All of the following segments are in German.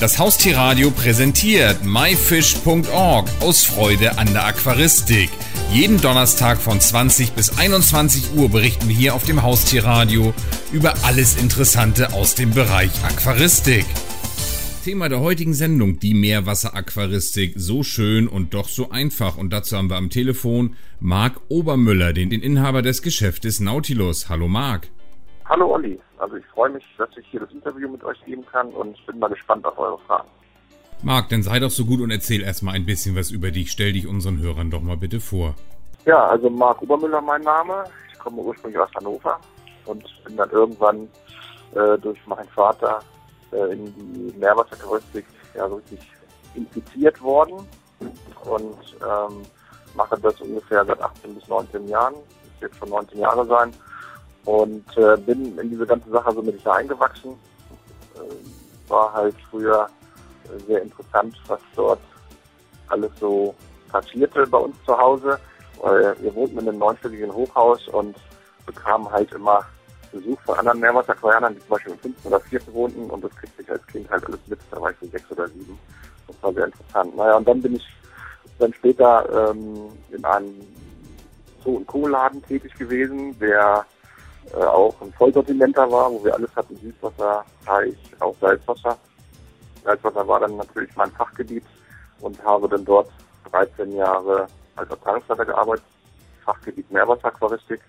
Das Haustierradio präsentiert myfish.org aus Freude an der Aquaristik. Jeden Donnerstag von 20 bis 21 Uhr berichten wir hier auf dem Haustierradio über alles Interessante aus dem Bereich Aquaristik. Thema der heutigen Sendung, die Meerwasseraquaristik. So schön und doch so einfach. Und dazu haben wir am Telefon Marc Obermüller, den, Inhaber des Geschäftes Nautilus. Hallo Marc. Hallo Olli. Also ich freue mich, dass ich hier das Interview mit euch geben kann und bin mal gespannt auf eure Fragen. Marc, dann sei doch so gut und erzähl erstmal ein bisschen was über dich. Stell dich unseren Hörern doch mal bitte vor. Ja, also Marc Obermüller mein Name. Ich komme ursprünglich aus Hannover und bin dann irgendwann äh, durch meinen Vater äh, in die Meerwassertouristik ja so richtig infiziert worden und ähm, mache das ungefähr seit 18 bis 19 Jahren. Das wird schon 19 Jahre sein und äh, bin in diese ganze Sache so mit eingewachsen. Äh, war halt früher sehr interessant, was dort alles so passierte bei uns zu Hause. Weil wir wohnten in einem neunstöckigen Hochhaus und bekamen halt immer Besuch von anderen Meerwasseraquarianern, die zum Beispiel im fünften oder vierten wohnten und das kriegte ich als Kind halt alles mit, da war ich so sechs oder sieben. Das war sehr interessant. Naja, und dann bin ich dann später ähm, in einem Zoo- und Co-Laden tätig gewesen, der äh, auch ein Vollsortimenter war, wo wir alles hatten, Süßwasser, Teich, auch Salzwasser. Salzwasser war dann natürlich mein Fachgebiet und habe dann dort 13 Jahre als Abteilungsleiter gearbeitet, Fachgebiet Meerwasseraquaristik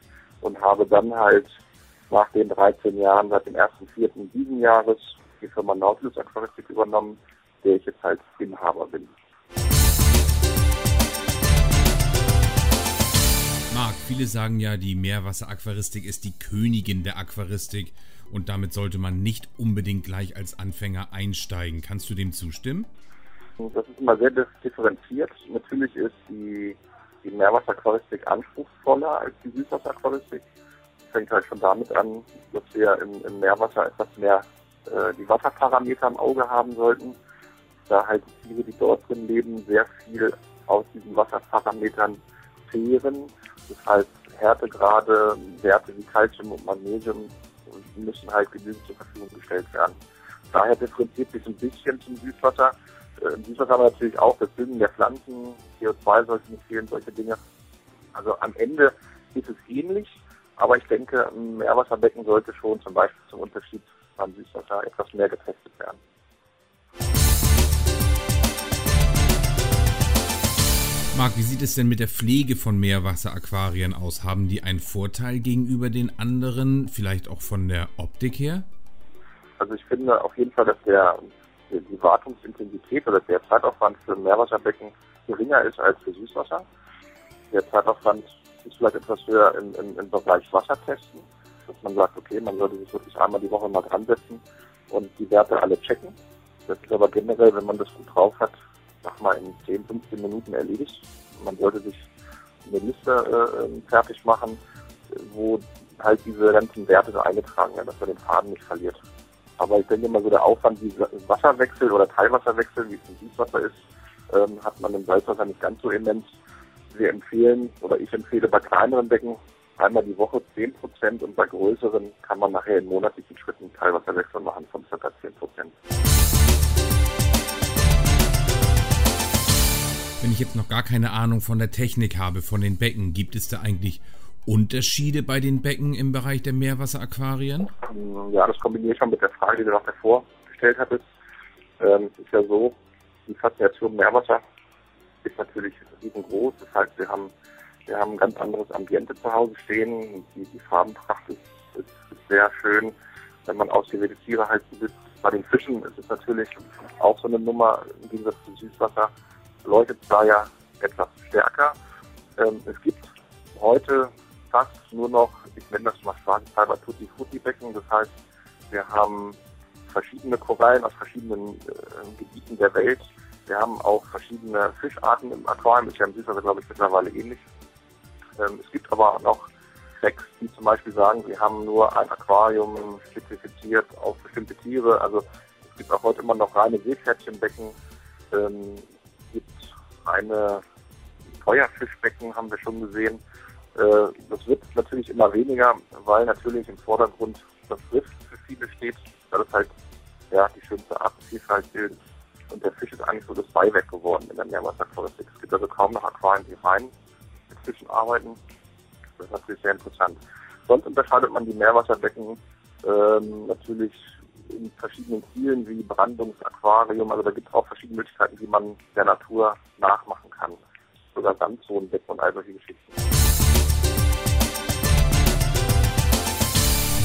und habe dann halt nach den 13 Jahren, seit dem 1.4. diesen Jahres, die Firma Nautilus Aquaristik übernommen, der ich jetzt halt Inhaber bin. Marc, viele sagen ja, die Meerwasseraquaristik ist die Königin der Aquaristik und damit sollte man nicht unbedingt gleich als Anfänger einsteigen. Kannst du dem zustimmen? Das ist immer sehr differenziert. Natürlich ist die, die Meerwasseraquaristik anspruchsvoller als die Süßwasseraquaristik. Fängt halt schon damit an, dass wir im, im Meerwasser etwas mehr äh, die Wasserparameter im Auge haben sollten, da halt die Tiere, die dort drin leben, sehr viel aus diesen Wasserparametern zehren das heißt, Härtegrade, Werte wie Calcium und Magnesium müssen halt genügend zur Verfügung gestellt werden. Daher differenziert sich ein bisschen zum Süßwasser. Äh, Im Süßwasser haben wir natürlich auch das Düngen der Pflanzen, CO2 sollte nicht fehlen, solche Dinge. Also am Ende ist es ähnlich, aber ich denke, ein Meerwasserbecken sollte schon zum Beispiel zum Unterschied beim Süßwasser etwas mehr getestet werden. Marc, wie sieht es denn mit der Pflege von Meerwasseraquarien aus? Haben die einen Vorteil gegenüber den anderen, vielleicht auch von der Optik her? Also ich finde auf jeden Fall, dass der, die Wartungsintensität oder der Zeitaufwand für Meerwasserbecken geringer ist als für Süßwasser. Der Zeitaufwand ist vielleicht etwas höher im, im, im Bereich Wassertesten, dass man sagt, okay, man sollte sich wirklich einmal die Woche mal dran setzen und die Werte alle checken. Das ist aber generell, wenn man das gut drauf hat, sag mal, in 10, 15 Minuten erledigt. Man sollte sich eine Liste äh, fertig machen, wo halt diese ganzen Werte so eingetragen werden, dass man den Faden nicht verliert. Aber ich denke mal so der Aufwand wie Wasserwechsel oder Teilwasserwechsel, wie es im Süßwasser ist, ähm, hat man im Salzwasser nicht ganz so immens. Wir empfehlen oder ich empfehle bei kleineren Becken einmal die Woche 10 Prozent und bei größeren kann man nachher in monatlichen Schritten Teilwasserwechsel machen von ca. 10 Prozent. Wenn ich jetzt noch gar keine Ahnung von der Technik habe, von den Becken, gibt es da eigentlich Unterschiede bei den Becken im Bereich der Meerwasseraquarien? Ja, das kombiniere ich schon mit der Frage, die du noch davor gestellt hattest. Ähm, es ist ja so, die Faszination Meerwasser ist natürlich riesengroß. Das heißt, wir haben, wir haben ein ganz anderes Ambiente zu Hause stehen. Die, die Farbenpracht ist, ist, ist sehr schön, wenn man ausgewählte Tiere halt besitzt. Bei den Fischen ist es natürlich auch so eine Nummer im Gegensatz zu Süßwasser leuchtet da ja etwas stärker. Ähm, es gibt heute fast nur noch, ich nenne das mal spaßeshalber Tutti Frutti Becken. Das heißt, wir haben verschiedene Korallen aus verschiedenen äh, Gebieten der Welt. Wir haben auch verschiedene Fischarten im Aquarium. Ist ja im Süßwasser, glaube ich, mittlerweile ähnlich. Ähm, es gibt aber auch noch Tracks, die zum Beispiel sagen, wir haben nur ein Aquarium spezifiziert auf bestimmte Tiere. Also es gibt auch heute immer noch reine Seepferdchenbecken. Ähm, reine Feuerfischbecken haben wir schon gesehen. Äh, das wird natürlich immer weniger, weil natürlich im Vordergrund das Riff für viele steht, weil es halt ja, die schönste Artenvielfalt bilden. Und der Fisch ist eigentlich so das Beiwerk geworden in der Meerwasseraquaristik. Es gibt also kaum noch Aquarien, die rein mit Fischen arbeiten. Das ist natürlich sehr interessant. Sonst unterscheidet man die Meerwasserbecken ähm, natürlich in verschiedenen Zielen wie Brandungsaquarium. Also da gibt es auch verschiedene Möglichkeiten, wie man der Natur nachmachen kann. Sogar Sandzonenbecken und all solche Geschichten.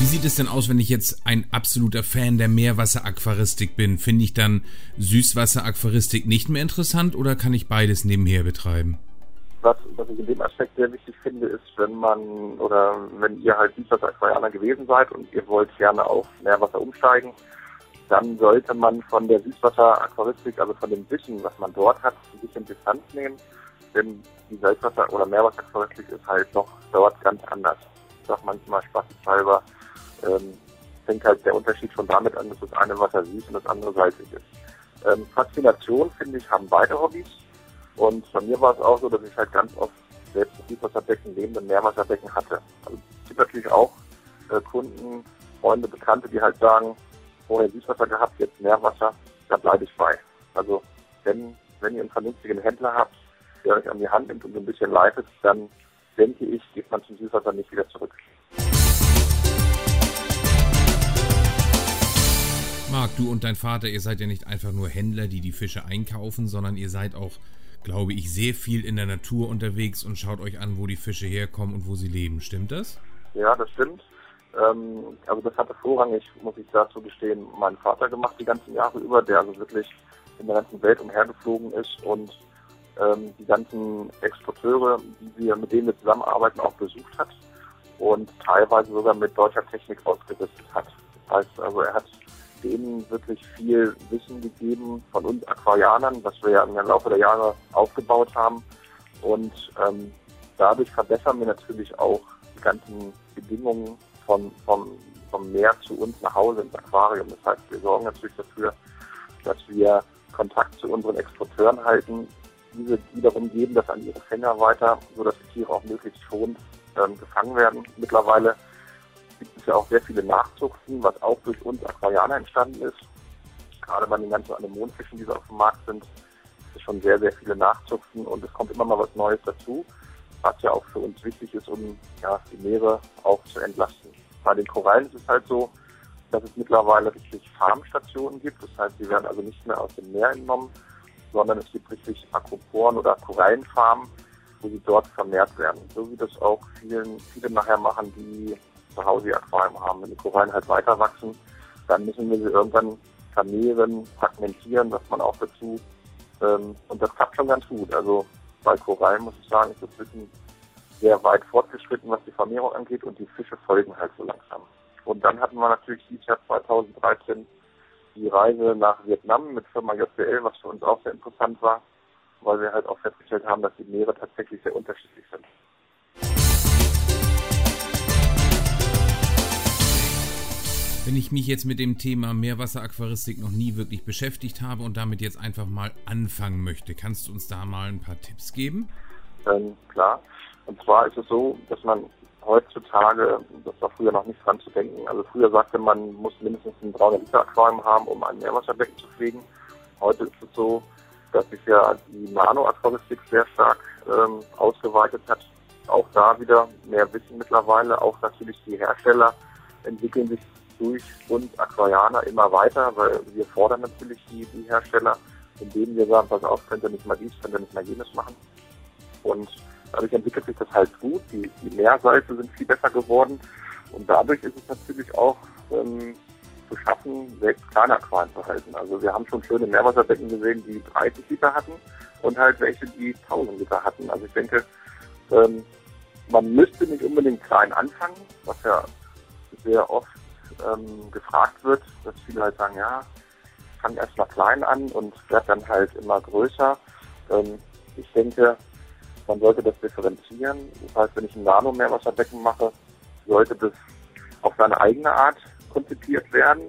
Wie sieht es denn aus, wenn ich jetzt ein absoluter Fan der Meerwasseraquaristik bin? Finde ich dann Süßwasseraquaristik nicht mehr interessant oder kann ich beides nebenher betreiben? Was, was ich in dem Aspekt sehr wichtig finde, ist, wenn man oder wenn ihr halt Süßwasser-Aquarianer gewesen seid und ihr wollt gerne auf Meerwasser umsteigen, dann sollte man von der Süßwasser-Aquaristik, also von dem Wissen, was man dort hat, ein bisschen Distanz nehmen. Denn die Salzwasser- oder Meerwasser-Aquaristik ist halt noch dort ganz anders. Ich sag manchmal spaßeshalber, ähm, fängt halt der Unterschied schon damit an, dass das eine Wasser süß und das andere salzig ist. Ähm, Faszination, finde ich, haben beide Hobbys. Und bei mir war es auch so, dass ich halt ganz oft selbst ein Süßwasserbecken neben dem Meerwasserbecken hatte. Also es gibt natürlich auch äh, Kunden, Freunde, Bekannte, die halt sagen, vorher Süßwasser gehabt, jetzt Meerwasser, da bleibe ich bei. Also wenn, wenn ihr einen vernünftigen Händler habt, der euch an die Hand nimmt und ein bisschen leitet, dann denke ich, geht man zum Süßwasser nicht wieder zurück. Marc, du und dein Vater, ihr seid ja nicht einfach nur Händler, die die Fische einkaufen, sondern ihr seid auch, glaube ich, sehr viel in der Natur unterwegs und schaut euch an, wo die Fische herkommen und wo sie leben. Stimmt das? Ja, das stimmt. Ähm, also das hatte vorrangig, muss ich dazu gestehen, mein Vater gemacht die ganzen Jahre über, der also wirklich in der ganzen Welt umhergeflogen ist und ähm, die ganzen Exporteure, die wir, mit denen wir zusammenarbeiten, auch besucht hat und teilweise sogar mit deutscher Technik ausgerüstet hat. Das heißt also, er hat denen wirklich viel Wissen gegeben von uns Aquarianern, was wir ja im Laufe der Jahre aufgebaut haben. Und ähm, dadurch verbessern wir natürlich auch die ganzen Bedingungen von, vom, vom Meer zu uns nach Hause ins Aquarium. Das heißt, wir sorgen natürlich dafür, dass wir Kontakt zu unseren Exporteuren halten, diese wiederum geben das an ihre Fänger weiter, sodass die Tiere auch möglichst schonend ähm, gefangen werden. Mittlerweile gibt es ja auch sehr viele Nachzuchten, was auch durch uns Aquarianer entstanden ist. Gerade bei den ganzen Anemonfischen, die so auf dem Markt sind, ist schon sehr, sehr viele Nachzuchten und es kommt immer mal was Neues dazu, was ja auch für uns wichtig ist, um ja, die Meere auch zu entlasten. Bei den Korallen ist es halt so, dass es mittlerweile richtig Farmstationen gibt. Das heißt, sie werden also nicht mehr aus dem Meer entnommen, sondern es gibt richtig Aquaporen oder Korallenfarmen, wo sie dort vermehrt werden. So wie das auch vielen, viele nachher machen, die zu Hause ihr Aquarium haben. Wenn die Korallen halt weiter wachsen, dann müssen wir sie irgendwann vermehren, fragmentieren, was man auch dazu. Ähm, und das klappt schon ganz gut. Also bei Korallen muss ich sagen, ist das Wissen sehr weit fortgeschritten, was die Vermehrung angeht und die Fische folgen halt so langsam. Und dann hatten wir natürlich dieses Jahr 2013 die Reise nach Vietnam mit Firma JBL, was für uns auch sehr interessant war, weil wir halt auch festgestellt haben, dass die Meere tatsächlich sehr unterschiedlich sind. Ich mich jetzt mit dem Thema Meerwasseraquaristik noch nie wirklich beschäftigt habe und damit jetzt einfach mal anfangen möchte, kannst du uns da mal ein paar Tipps geben? Ähm, klar. Und zwar ist es so, dass man heutzutage, das war früher noch nicht dran zu denken, also früher sagte man, muss mindestens ein 300 Liter Aquarium haben, um ein Meerwasserbecken zu pflegen. Heute ist es so, dass sich ja die Nano-Aquaristik sehr stark ähm, ausgeweitet hat. Auch da wieder mehr Wissen mittlerweile. Auch natürlich die Hersteller entwickeln sich durch uns Aquarianer immer weiter, weil wir fordern natürlich die, die Hersteller, indem wir sagen, pass auf, könnt ihr nicht mal dies, könnt ihr nicht mal jenes machen. Und dadurch entwickelt sich das halt gut. Die, die Meersalze sind viel besser geworden. Und dadurch ist es natürlich auch ähm, zu schaffen, selbst kleine Aquarien zu halten. Also wir haben schon schöne Meerwasserbecken gesehen, die 30 Liter hatten und halt welche, die 1000 Liter hatten. Also ich denke, ähm, man müsste nicht unbedingt klein anfangen, was ja sehr oft ähm, gefragt wird, dass viele halt sagen, ja, fang erst mal klein an und werd dann halt immer größer. Ähm, ich denke, man sollte das differenzieren. Das heißt, wenn ich ein Nano-Meerwasserbecken mache, sollte das auf seine eigene Art konzipiert werden.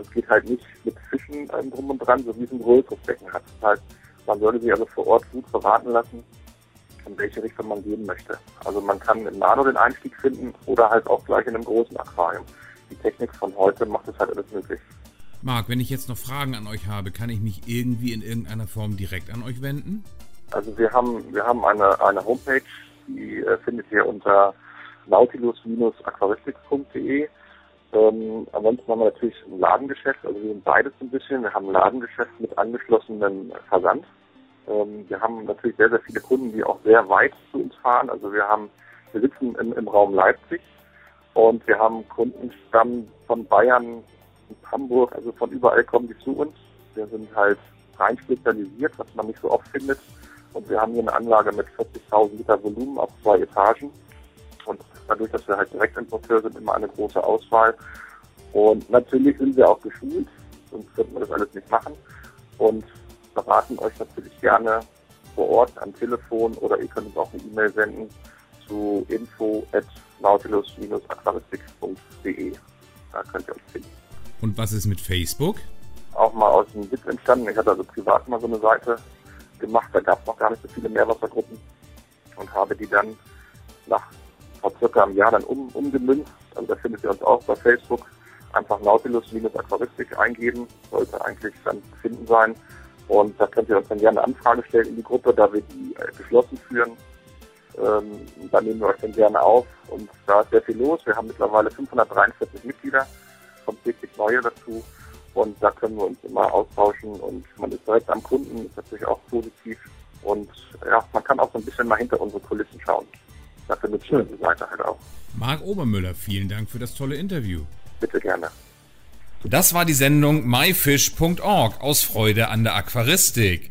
Es geht halt nicht mit Fischen ähm, drum und dran, so wie es ein größeres Becken hat. Das heißt, man sollte sich also vor Ort gut beraten lassen, in welche Richtung man gehen möchte. Also man kann im Nano den Einstieg finden oder halt auch gleich in einem großen Aquarium die Technik von heute macht es halt alles möglich. Marc, wenn ich jetzt noch Fragen an euch habe, kann ich mich irgendwie in irgendeiner Form direkt an euch wenden? Also wir haben, wir haben eine, eine Homepage, die äh, findet ihr unter nautilus-aquaristik.de. Ähm, ansonsten haben wir natürlich ein Ladengeschäft, also wir sind beides ein bisschen. Wir haben ein Ladengeschäft mit angeschlossenem Versand. Ähm, wir haben natürlich sehr, sehr viele Kunden, die auch sehr weit zu uns fahren. Also wir haben, wir sitzen im, im Raum Leipzig und wir haben Kundenstamm von Bayern, Hamburg, also von überall kommen die zu uns. Wir sind halt rein spezialisiert, was man nicht so oft findet. Und wir haben hier eine Anlage mit 40.000 Liter Volumen auf zwei Etagen. Und dadurch, dass wir halt Direktimporteur sind, immer eine große Auswahl. Und natürlich sind wir auch geschult, sonst könnten wir das alles nicht machen. Und beraten euch natürlich gerne vor Ort am Telefon oder ihr könnt uns auch eine E-Mail senden zu info nautilus-aquaristik.de. Da könnt ihr uns finden. Und was ist mit Facebook? Auch mal aus dem Witz entstanden. Ich hatte also privat mal so eine Seite gemacht, da gab es noch gar nicht so viele Meerwassergruppen und habe die dann nach vor circa einem Jahr dann um, umgemünzt. Also da findet ihr uns auch bei Facebook. Einfach Nautilus-Aquaristik eingeben, sollte eigentlich dann zu finden sein. Und da könnt ihr uns dann gerne eine Anfrage stellen in die Gruppe, da wir die äh, geschlossen führen. Ähm, da nehmen wir euch dann gerne auf. Und da ist sehr viel los. Wir haben mittlerweile 543 Mitglieder, kommt wirklich neue dazu. Und da können wir uns immer austauschen und man ist direkt am Kunden, ist natürlich auch positiv. Und ja, man kann auch so ein bisschen mal hinter unsere Kulissen schauen. Dafür nutzt wir die Seite halt auch. Marc Obermüller, vielen Dank für das tolle Interview. Bitte gerne. Das war die Sendung myfish.org aus Freude an der Aquaristik.